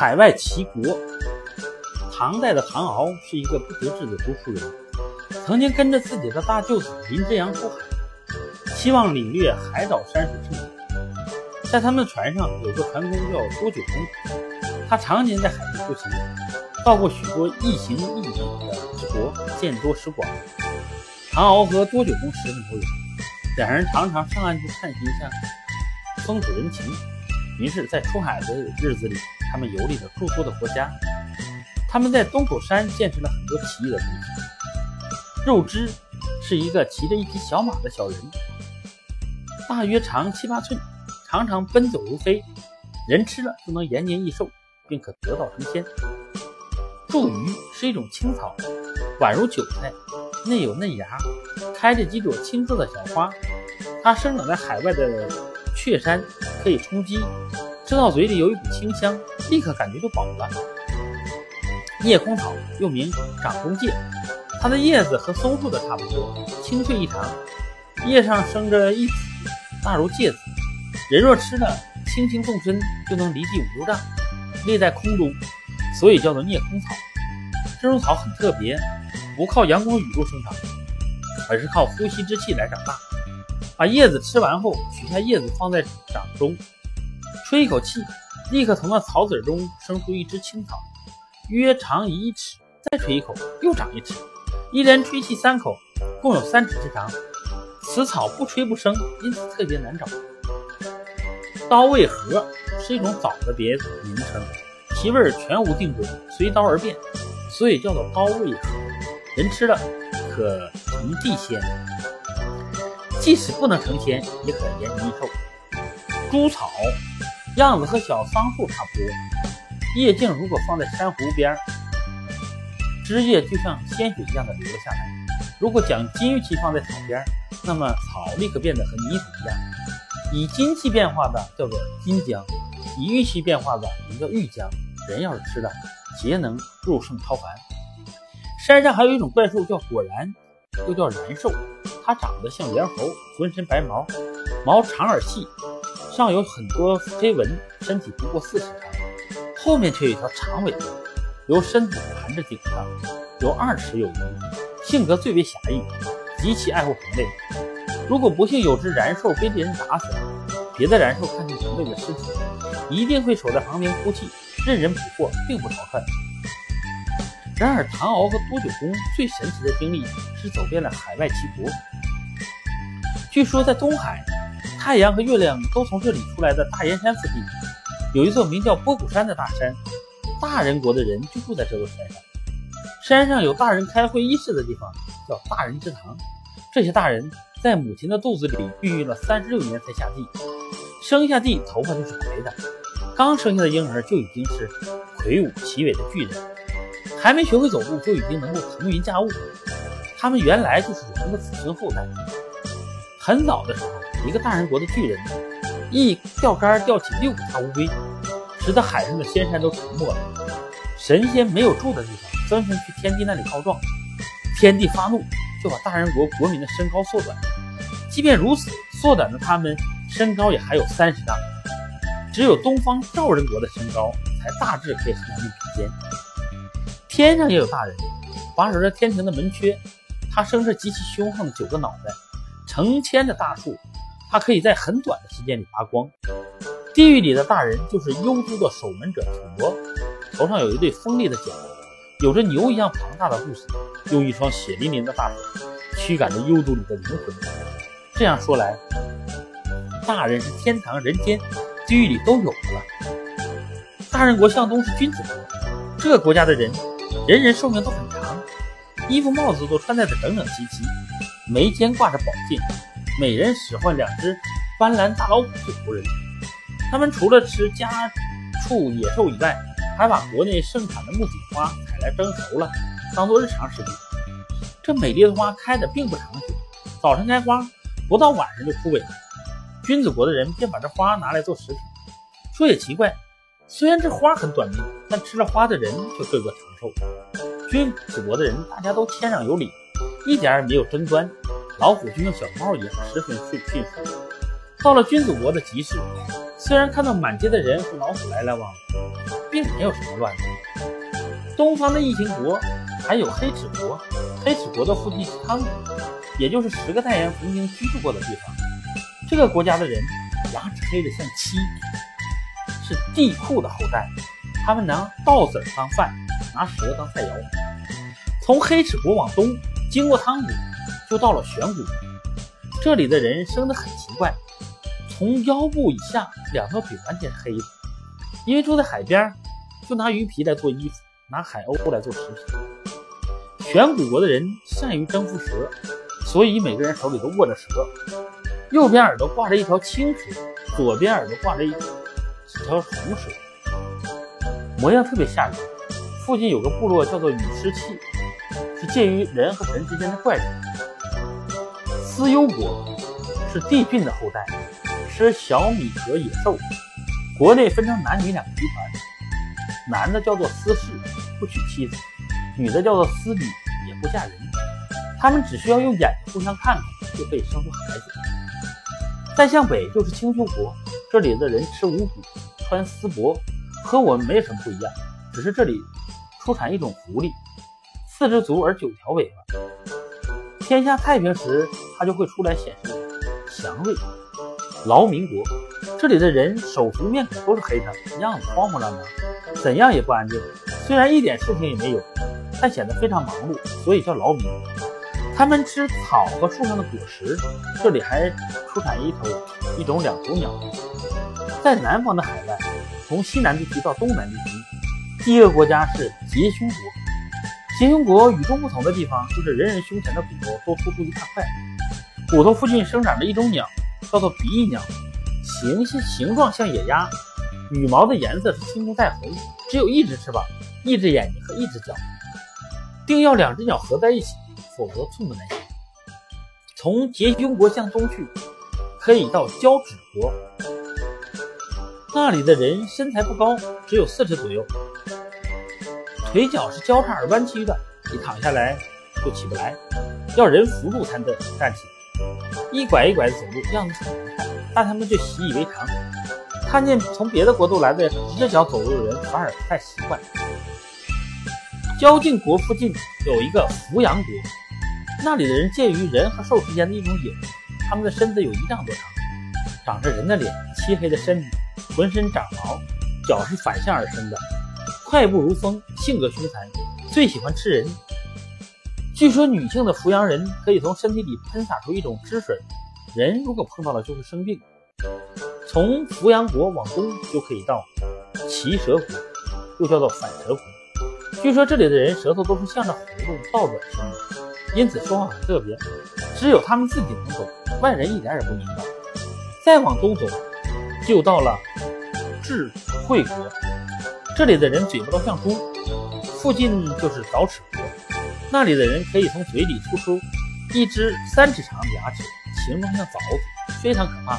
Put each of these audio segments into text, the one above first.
海外齐国，唐代的唐敖是一个不得志的读书人，曾经跟着自己的大舅子林之阳出海，希望领略海岛山水盛景。在他们船上有个船工叫多九公，他常年在海上出行，到过许多异形异体的之国，见多识广。唐敖和多九公十分投缘，两人常常上岸去探寻一下风土人情。于是，在出海的日子里，他们游历了诸多的国家。他们在东口山见识了很多奇异的东西。肉枝是一个骑着一匹小马的小人，大约长七八寸，常常奔走如飞，人吃了就能延年益寿，并可得道成仙。柱鱼是一种青草，宛如韭菜，内有嫩芽，开着几朵青色的小花。它生长在海外的雀山，可以充饥，吃到嘴里有一股清香，立刻感觉就饱了。夜空草又名掌中芥，它的叶子和松树的差不多，青翠异常，叶上生着一子，大如芥子。人若吃了，轻轻动身就能离地五六丈，立在空中，所以叫做夜空草。这种草很特别，不靠阳光雨露生长，而是靠呼吸之气来长大。把叶子吃完后，取下叶子放在掌中，吹一口气，立刻从那草籽中生出一只青草。约长一尺，再吹一口，又长一尺，一连吹气三口，共有三尺之长。此草不吹不生，因此特别难找。刀味核是一种枣的别名称，其味全无定规，随刀而变，所以叫做刀味核。人吃了可成地仙，即使不能成仙，也可延年益寿。猪草样子和小桑树差不多。叶茎如果放在珊瑚边，枝叶就像鲜血一样的流了下来。如果将金玉器放在草边，那么草立刻变得和泥土一样。以金器变化的叫做金浆，以玉器变化的名叫玉浆。人要是吃了，皆能入圣超凡。山上还有一种怪兽叫果然，又叫燃兽，它长得像猿猴，浑身白毛，毛长而细，上有很多黑纹，身体不过四尺长。后面却有一条长尾巴，由身子盘着顶上，有二尺有余。性格最为侠义，极其爱护同类。如果不幸有只燃兽被别人打死，别的燃兽看见同类的尸体，一定会守在旁边哭泣，任人捕获，并不逃窜。然而，唐敖和多九公最神奇的经历是走遍了海外七国。据说，在东海，太阳和月亮都从这里出来的大岩山附近。有一座名叫波谷山的大山，大人国的人就住在这座山上。山上有大人开会议事的地方，叫大人之堂。这些大人在母亲的肚子里孕育了三十六年才下地，生下地头发就是白的。刚生下的婴儿就已经是魁梧奇伟的巨人，还没学会走路就已经能够腾云驾雾。他们原来就是我们的子孙后代。很早的时候，一个大人国的巨人。一钓竿钓起六个大乌龟，使得海上的仙山都沉没了。神仙没有住的地方，纷纷去天帝那里告状。天帝发怒，就把大人国国民的身高缩短。即便如此，缩短的他们身高也还有三十丈。只有东方赵人国的身高才大致可以和他们比肩。天上也有大人，把守着天庭的门阙。他生着极其凶悍的九个脑袋，成千的大树。他可以在很短的时间里发光。地狱里的大人就是幽都的守门者土罗，头上有一对锋利的角，有着牛一样庞大的肚子，用一双血淋淋的大手驱赶着幽都里的灵魂。这样说来，大人是天堂、人间、地狱里都有的了。大人国向东是君子国，这个国家的人人人寿命都很长，衣服帽子都穿戴的整整齐齐，眉间挂着宝剑。每人使唤两只斑斓大老虎做仆人，他们除了吃家畜野兽以外，还把国内盛产的木槿花采来蒸熟了，当做日常食品。这美丽的花开的并不长久，早晨开花，不到晚上就枯萎了。君子国的人便把这花拿来做食品。说也奇怪，虽然这花很短命，但吃了花的人却个个长寿。君子国的人大家都谦让有礼，一点也没有争端。老虎就像小猫一样，十分驯驯服。到了君子国的集市，虽然看到满街的人和老虎来来往往，并没有什么乱子。东方的异形国还有黑齿国，黑齿国的腹地是汤谷，也就是十个太阳曾经居住过的地方。这个国家的人牙齿黑得像漆，是地库的后代。他们拿稻子当饭，拿蛇当菜肴。从黑齿国往东，经过汤谷，就到了玄谷。这里的人生得很奇怪，从腰部以下两条腿完全是黑的，因为住在海边，就拿鱼皮来做衣服，拿海鸥来做食品。玄谷国的人善于征服蛇，所以每个人手里都握着蛇，右边耳朵挂着一条青蛇，左边耳朵挂着一条红蛇。模样特别吓人。附近有个部落叫做雨狮器，是介于人和神之间的怪人。思幽国是帝俊的后代，吃小米和野兽。国内分成男女两个集团，男的叫做思氏，不娶妻子；女的叫做思女，也不嫁人。他们只需要用眼睛互相看看，就可以生出孩子。再向北就是青丘国，这里的人吃五谷，穿丝帛。和我们没什么不一样，只是这里出产一种狐狸，四只足而九条尾巴。天下太平时，它就会出来显示祥瑞。劳民国，这里的人手足面孔都是黑的，样子慌慌张张，怎样也不安静。虽然一点事情也没有，但显得非常忙碌，所以叫劳民。他们吃草和树上的果实。这里还出产一头一种两头鸟。在南方的海外。从西南地区到东南地区，第一个国家是结胸国。结胸国与众不同的地方就是人人胸前的骨头都突出一大块，骨头附近生长着一种鸟，叫做鼻翼鸟，形形状像野鸭，羽毛的颜色是青红带红，只有一只翅膀、一只眼睛和一只脚，定要两只鸟合在一起，否则寸步难行。从结胸国向东去，可以到交趾国。那里的人身材不高，只有四尺左右，腿脚是交叉而弯曲的，一躺下来就起不来，要人扶住才能站起。一拐一拐的走路，样子很难看，但他们却习以为常。看见从别的国度来的直着脚走路的人，反而不太习惯。交晋国附近有一个扶阳国，那里的人介于人和兽之间的一种野人，他们的身子有一丈多长，长着人的脸，漆黑的身体。浑身长毛，脚是反向而生的，快步如风，性格凶残，最喜欢吃人。据说女性的扶阳人可以从身体里喷洒出一种汁水，人如果碰到了就会生病。从扶阳国往东就可以到骑蛇国，又叫做反蛇国。据说这里的人舌头都是向着葫芦倒转生的，因此说话很特别，只有他们自己能懂，外人一点也不明白。再往东走，就到了。智慧国，这里的人嘴巴都像猪。附近就是凿齿国，那里的人可以从嘴里吐出一只三尺长的牙齿，形状像凿子，非常可怕。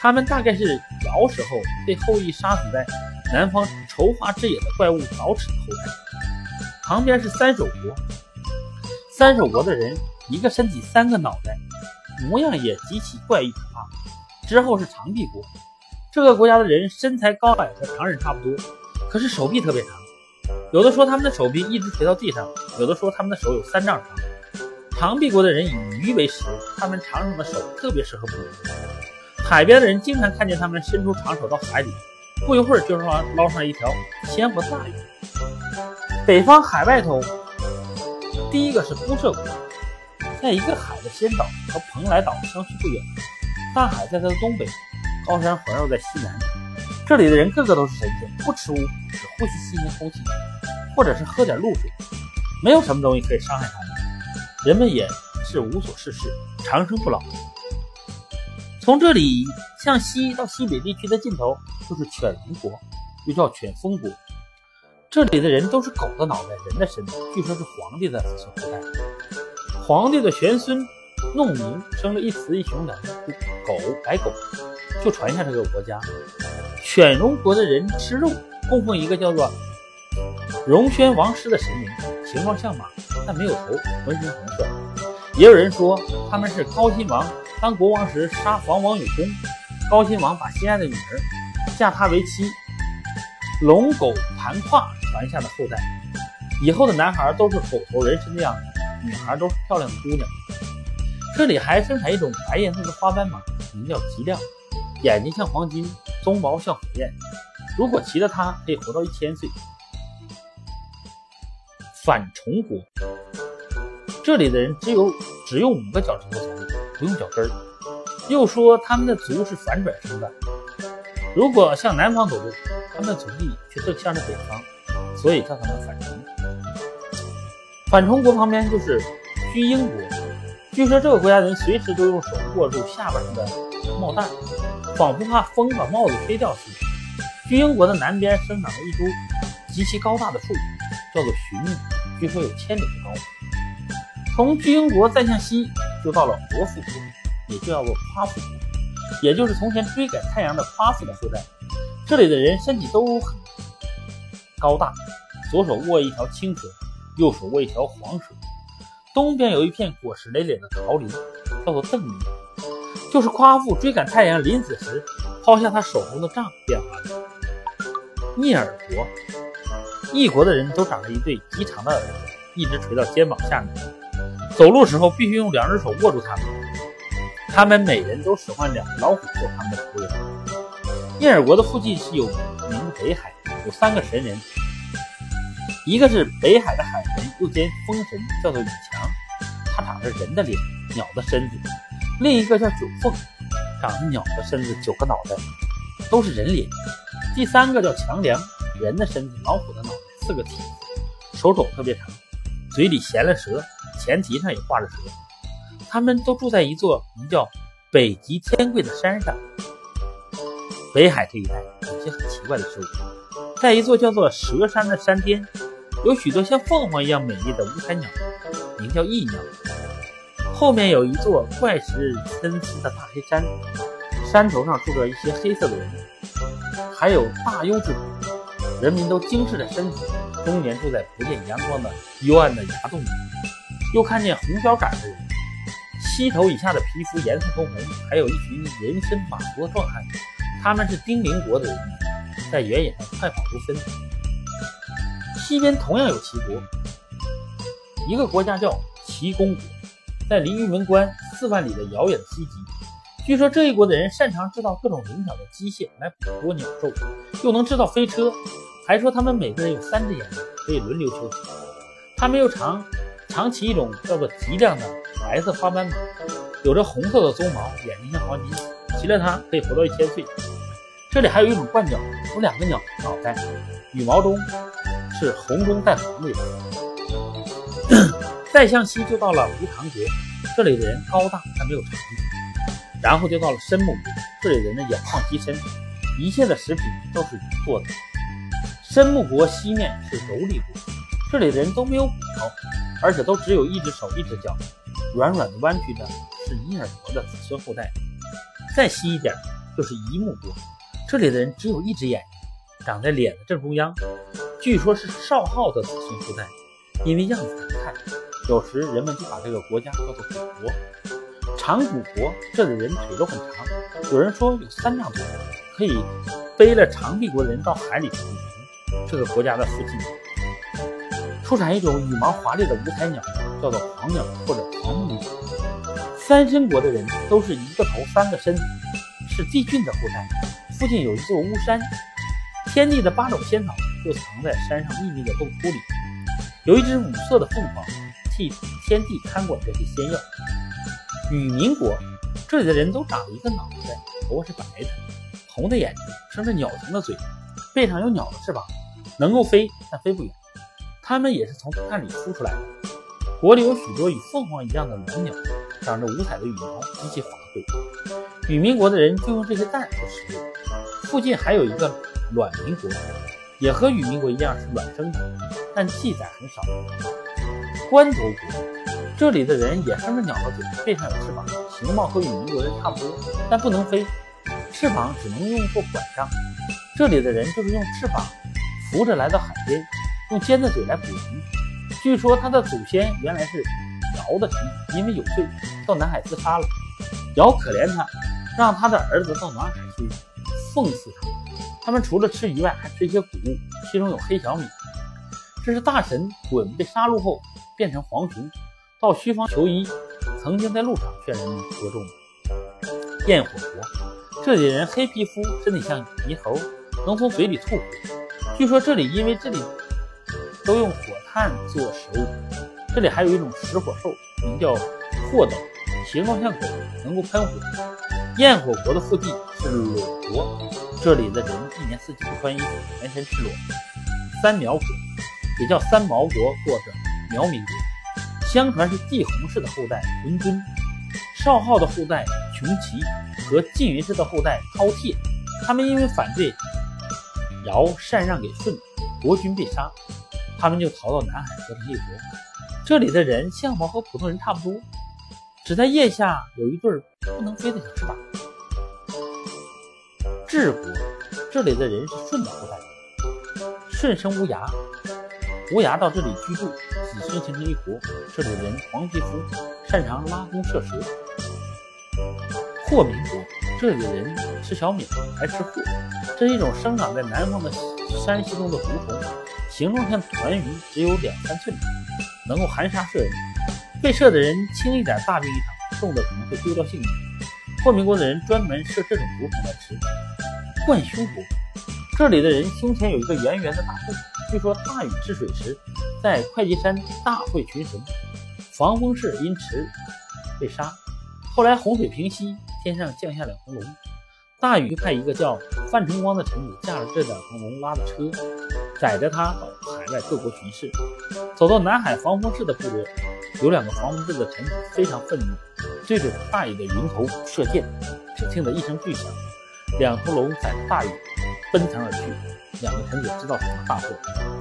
他们大概是尧时候被后羿杀死在南方筹划之野的怪物凿齿的后代。旁边是三手国，三手国的人一个身体三个脑袋，模样也极其怪异可怕。之后是长臂国。这个国家的人身材高矮和常人差不多，可是手臂特别长。有的说他们的手臂一直垂到地上，有的说他们的手有三丈长。长臂国的人以鱼为食，他们长长的手特别适合捕鱼。海边的人经常看见他们伸出长手到海里，不一会儿就捞捞上一条鲜活大鱼。北方海外头，第一个是孤舍国，在一个海的仙岛和蓬莱岛相去不远，大海在它的东北。高山环绕在西南，这里的人个个都是神仙，不吃污，只呼吸新鲜空气，或者是喝点露水，没有什么东西可以伤害他们。人们也是无所事事，长生不老。从这里向西到西北地区的尽头就是犬戎国，又叫犬封国。这里的人都是狗的脑袋，人的身子，据说是皇帝的子孙后代。皇帝的玄孙弄明生了一雌一雄两只狗，白狗。就传下这个国家，犬戎国的人吃肉，供奉一个叫做戎宣王师的神明，形状像马，但没有头，浑身红色。也有人说他们是高辛王当国王时杀黄王有功，高辛王把心爱的女儿嫁他为妻，龙狗盘跨传下的后代。以后的男孩都是狗头人身的样子，女孩都是漂亮的姑娘。这里还生产一种白颜色的花斑马，名叫吉亮，眼睛像黄金，鬃毛像火焰。如果骑了它，可以活到一千岁。反虫国，这里的人只有只用五个脚趾头走路，不用脚跟儿。又说他们的足是反转生的，如果向南方走路，他们的足地却正向着北方，所以叫他们反虫。反虫国旁边就是居英国，据说这个国家人随时都用手握住下巴上的帽带，仿佛怕风把帽子吹掉似的。居英国的南边生长了一株极其高大的树，叫做寻木，据说有千里之高。从居英国再向西，就到了国父国，也就叫做夸父国，也就是从前追赶太阳的夸父的后代。这里的人身体都很高大，左手握一条青蛇。右手握一条黄蛇，东边有一片果实累累的桃林，叫做邓林，就是夸父追赶太阳临死时抛下他手中的杖变化的。聂耳国，异国的人都长着一对极长的耳朵，一直垂到肩膀下面，走路时候必须用两只手握住它们。他们每人都使唤两只老虎做他们的仆人。聂耳国的附近是有名北海，有三个神人。一个是北海的海神，又兼风神，叫做羽强，他长着人的脸、鸟的身子；另一个叫九凤，长着鸟的身子、九个脑袋，都是人脸；第三个叫强梁，人的身子、老虎的脑袋、四个蹄子，手肘特别长，嘴里衔了蛇，前蹄上也挂着蛇。他们都住在一座名叫北极天贵的山上。北海这一带有些很奇怪的事物，在一座叫做蛇山的山巅。有许多像凤凰一样美丽的五彩鸟，名叫翼鸟。后面有一座怪石参差的大黑山，山头上住着一些黑色的人，还有大优之徒，人民都精致的身体，终年住在不见阳光的幽暗的崖洞里。又看见红脚杆的人，膝头以下的皮肤颜色通红，还有一群人身马足的壮汉，他们是丁零国的人，在原野上快跑如飞。西边同样有齐国，一个国家叫齐公国，在离玉门关四万里的遥远的西极。据说这一国的人擅长制造各种灵巧的机械来捕捉鸟兽，又能制造飞车。还说他们每个人有三只眼睛，可以轮流休息。他们又常常骑一种叫做极亮的白色花斑马，有着红色的鬃毛，眼睛像黄金，骑了它可以活到一千岁。这里还有一种鹳鸟，有两个鸟脑袋，羽毛中。是红中带黄的颜色。再向西就到了吴唐国，这里的人高大但没有长。然后就到了申木国，这里人的眼眶极深，一切的食品都是鱼做的。申木国西面是柔里国，这里的人都没有骨头，而且都只有一只手一只脚，软软的弯曲的，是尼尔国的子孙后代。再西一点就是夷木国，这里的人只有一只眼睛，长在脸的正中央。据说，是少昊的子孙后代，因为样子难看，有时人们就把这个国家叫做古国。长古国这里人腿都很长，有人说有三丈多，可以背了长臂国人到海里去捕鱼。这个国家的附近出产一种羽毛华丽的五彩鸟，叫做黄鸟或者黄木鸟。三身国的人都是一个头三个身，是帝俊的后代。附近有一座巫山，天地的八种仙草。就藏在山上秘密的洞窟里，有一只五色的凤凰替天帝看管这些仙药。羽民国这里的人都长了一个脑袋，头发是白的，红的眼睛，生着鸟形的嘴，背上有鸟的翅膀，能够飞但飞不远。它们也是从蛋里孵出来的。国里有许多与凤凰一样的龙鸟，长着五彩的羽毛，极其华贵。羽民国的人就用这些蛋做食物。附近还有一个卵民国。也和与民国一样是卵生的，但记载很少。关头国这里的人也生着鸟的嘴，背上有翅膀，形貌和与民国人差不多，但不能飞，翅膀只能用作拐杖。这里的人就是用翅膀扶着来到海边，用尖的嘴来捕鱼。据说他的祖先原来是尧的臣子，因为有罪到南海自杀了，尧可怜他，让他的儿子到南海去奉祀他。他们除了吃鱼外，还吃一些谷物，其中有黑小米。这是大神鲧被杀戮后变成黄熊，到西方求医，曾经在路上劝人们播种。焰火国，这里人黑皮肤，身体像猕猴，能从嘴里吐火。据说这里因为这里都用火炭做食物。这里还有一种食火兽，名叫霍斗，形状像狗，能够喷火。焰火国的腹地是裸国，这里的人一年四季不穿衣服，全身赤裸。三苗国。也叫三毛国或者苗民国，相传是帝弘氏的后代浑敦、少昊的后代穷奇和缙云氏的后代饕餮。他们因为反对尧禅让给舜，国君被杀，他们就逃到南海合成一国。这里的人相貌和普通人差不多，只在腋下有一对不能飞的小翅膀。治国，这里的人是舜的后代，舜生无涯。无涯到这里居住，子孙形成一国。这里的人黄皮肤，擅长拉弓射蛇。霍民国，这里的人吃小米，还吃霍。这是一种生长在南方的山溪中的毒虫，形状像团鱼，只有两三寸，能够含沙射人。被射的人轻一点大病一场，重的可能会丢掉性命。霍民国的人专门射这种毒虫来吃。冠胸国，这里的人胸前有一个圆圆的大洞。据说大禹治水时，在会稽山大会群神，防风氏因此被杀。后来洪水平息，天上降下了红龙，大禹派一个叫范成光的臣子驾着这两头龙拉的车，载着他到海外各国巡视。走到南海防风氏的部落，有两个防风氏的臣子非常愤怒，对着大禹的云头射箭，只听得一声巨响，两头龙载着大禹奔腾而去。两个臣子知道什么大祸，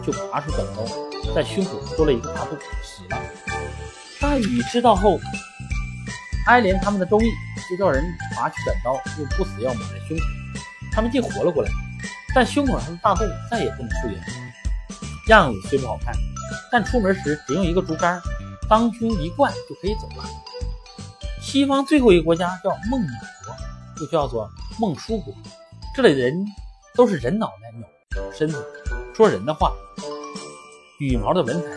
就拔出短刀，在胸口戳了一个大洞，死了。大禹知道后，哀怜他们的忠义，就叫人拔起短刀，用不死药抹在胸口，他们竟活了过来。但胸口上的大洞再也不能复原。样子虽不好看，但出门时只用一个竹竿当胸一灌就可以走了。西方最后一个国家叫孟买国，又叫做孟叔国，这里的人都是人脑袋鸟。身子说人的话，羽毛的文采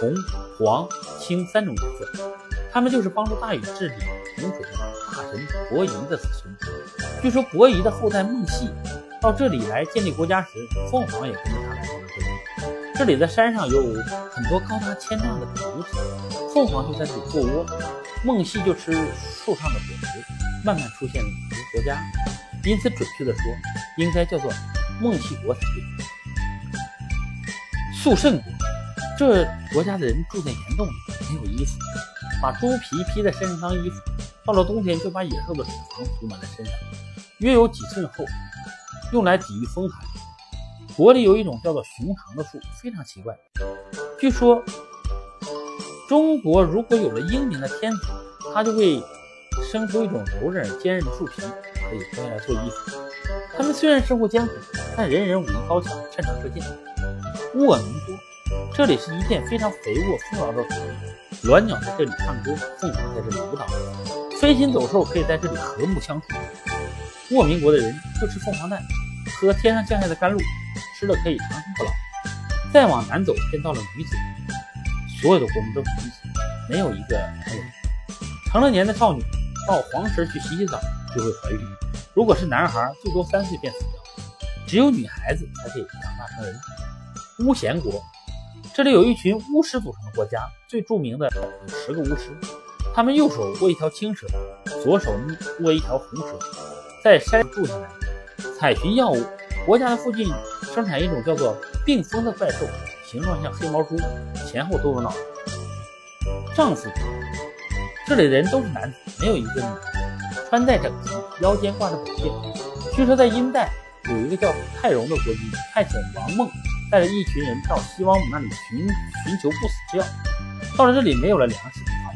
红、黄、青三种颜色，他们就是帮助大禹治理洪水的大神伯夷的子孙。据说伯夷的后代孟系到这里来建立国家时，凤凰也跟着他来到了这里。这里的山上有很多高达千丈的竹子，凤凰就在这里做窝，孟系就吃树上的果实，慢慢出现了一个国家。因此，准确的说，应该叫做。孟系国才对。肃慎国，这国家的人住在岩洞里，没有衣服，把猪皮披在身上当衣服。到了冬天，就把野兽的脂肪涂满在身上，约有几寸厚，用来抵御风寒。国里有一种叫做熊长的树，非常奇怪。据说，中国如果有了英明的天子，他就会生出一种柔韧坚韧的树皮，可以用来做衣服。他们虽然生活艰苦，但人人武艺高强，擅长射箭。卧鸣国，这里是一片非常肥沃丰饶的土地，鸾鸟在这里唱歌，凤凰在这里舞蹈，飞禽走兽可以在这里和睦相处。卧民国的人就吃凤凰蛋，喝天上降下的甘露，吃了可以长生不老。再往南走，便到了女子，所有的国民都是女子，没有一个男人。成了年的少女到黄池去洗洗澡就会怀孕。如果是男孩，最多三岁便死掉；只有女孩子才可以长大成人。巫咸国，这里有一群巫师组成的国家，最著名的有十个巫师，他们右手握一条青蛇，左手握一条红蛇，在山住下来，采寻药物。国家的附近生产一种叫做病蜂的怪兽，形状像黑毛猪，前后都有脑袋。丈夫，这里的人都是男子，没有一个女的。穿戴整齐，腰间挂着宝剑。据说在殷代有一个叫泰荣的国君，派遣王孟带着一群人到西王母那里寻寻求不死之药。到了这里没有了粮食，好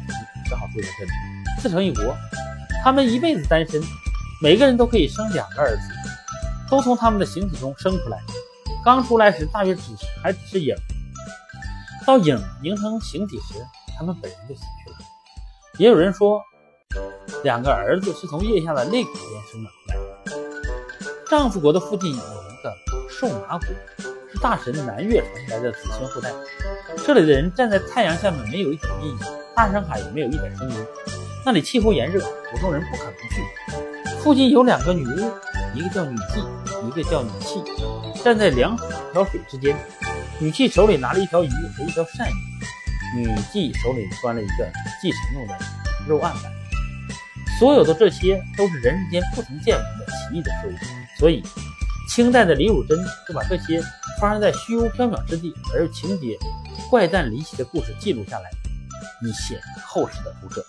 只好住在这里，自成一国。他们一辈子单身，每个人都可以生两个儿子，都从他们的形体中生出来。刚出来时大约只是还只是影，到影凝成形体时，他们本人就死去了。也有人说。两个儿子是从腋下的肋骨间生长出来的。丈夫国的附近有一个瘦马谷，是大神南岳传下来的子孙后代。这里的人站在太阳下面，没有一点阴影；大山海也没有一点声音。那里气候炎热，普通人不可能去。附近有两个女巫，一个叫女祭，一个叫女气，站在两条水之间。女气手里拿了一条鱼和一条鳝鱼，女祭手里端了一个祭神用的肉案板。所有的这些都是人世间不曾见闻的奇异的事物，所以清代的李汝珍就把这些发生在虚无缥缈之地而又情节怪诞离奇的故事记录下来，以显后世的读者。